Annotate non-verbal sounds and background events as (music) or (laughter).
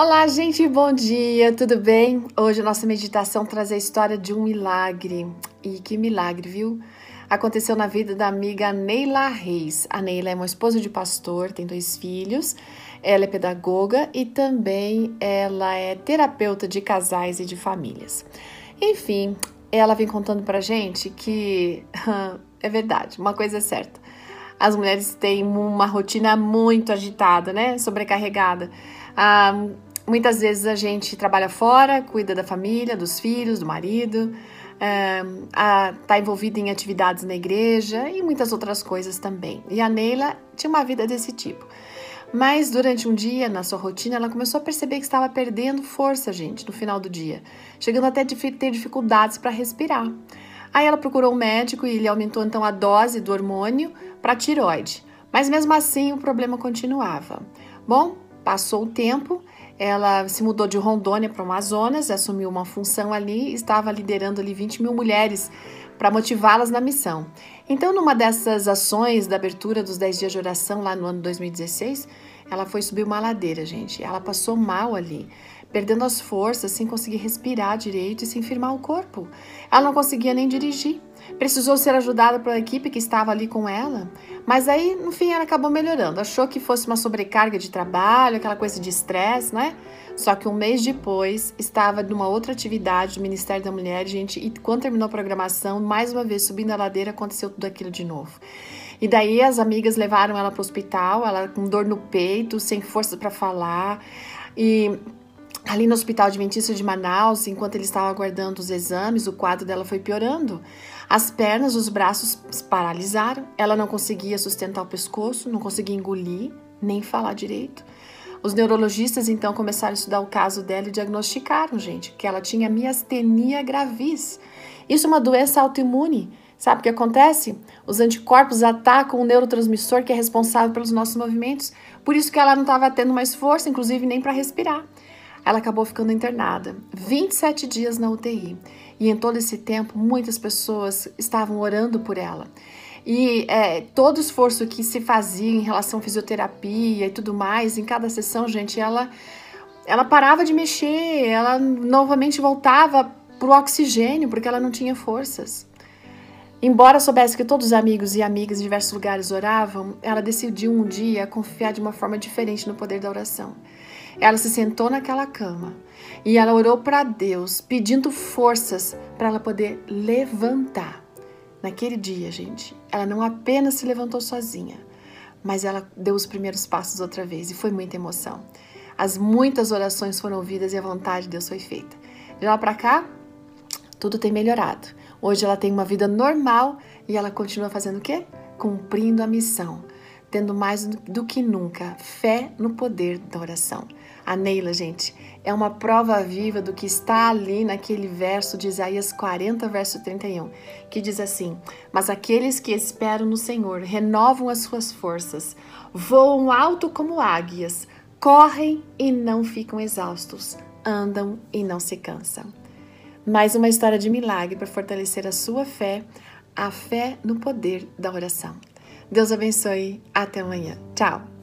Olá, gente, bom dia, tudo bem? Hoje a nossa meditação traz a história de um milagre. E que milagre, viu? Aconteceu na vida da amiga Neila Reis. A Neila é uma esposa de pastor, tem dois filhos, ela é pedagoga e também ela é terapeuta de casais e de famílias. Enfim, ela vem contando pra gente que (laughs) é verdade, uma coisa é certa. As mulheres têm uma rotina muito agitada, né? Sobrecarregada. Ah, Muitas vezes a gente trabalha fora, cuida da família, dos filhos, do marido, está envolvida em atividades na igreja e muitas outras coisas também. E a Neila tinha uma vida desse tipo. Mas durante um dia, na sua rotina, ela começou a perceber que estava perdendo força, gente, no final do dia, chegando até a ter dificuldades para respirar. Aí ela procurou um médico e ele aumentou então a dose do hormônio para tiroide. Mas mesmo assim o problema continuava. Bom, passou o tempo ela se mudou de Rondônia para o Amazonas, assumiu uma função ali, estava liderando ali 20 mil mulheres para motivá-las na missão. Então, numa dessas ações da abertura dos 10 dias de oração lá no ano 2016, ela foi subir uma ladeira, gente. Ela passou mal ali, perdendo as forças, sem conseguir respirar direito e sem firmar o corpo. Ela não conseguia nem dirigir. Precisou ser ajudada pela equipe que estava ali com ela, mas aí, no fim, ela acabou melhorando. Achou que fosse uma sobrecarga de trabalho, aquela coisa de estresse, né? Só que um mês depois, estava numa outra atividade do Ministério da Mulher, gente, e quando terminou a programação, mais uma vez subindo a ladeira, aconteceu tudo aquilo de novo. E daí as amigas levaram ela para o hospital, ela com dor no peito, sem força para falar. E ali no Hospital Adventista de Manaus, enquanto ele estava aguardando os exames, o quadro dela foi piorando. As pernas, os braços paralisaram, ela não conseguia sustentar o pescoço, não conseguia engolir, nem falar direito. Os neurologistas então começaram a estudar o caso dela e diagnosticaram, gente, que ela tinha miastenia gravis. Isso é uma doença autoimune. Sabe o que acontece? Os anticorpos atacam o neurotransmissor que é responsável pelos nossos movimentos. Por isso que ela não estava tendo mais força, inclusive nem para respirar ela acabou ficando internada 27 dias na UTI. E em todo esse tempo, muitas pessoas estavam orando por ela. E é, todo o esforço que se fazia em relação à fisioterapia e tudo mais, em cada sessão, gente, ela, ela parava de mexer, ela novamente voltava para o oxigênio, porque ela não tinha forças. Embora soubesse que todos os amigos e amigas de diversos lugares oravam, ela decidiu um dia confiar de uma forma diferente no poder da oração. Ela se sentou naquela cama e ela orou para Deus, pedindo forças para ela poder levantar. Naquele dia, gente, ela não apenas se levantou sozinha, mas ela deu os primeiros passos outra vez e foi muita emoção. As muitas orações foram ouvidas e a vontade de Deus foi feita. De lá para cá, tudo tem melhorado. Hoje ela tem uma vida normal e ela continua fazendo o quê? Cumprindo a missão tendo mais do que nunca fé no poder da oração. A Neila, gente, é uma prova viva do que está ali naquele verso de Isaías 40, verso 31, que diz assim: Mas aqueles que esperam no Senhor renovam as suas forças, voam alto como águias, correm e não ficam exaustos, andam e não se cansam. Mais uma história de milagre para fortalecer a sua fé, a fé no poder da oração. Deus abençoe. Até amanhã. Tchau.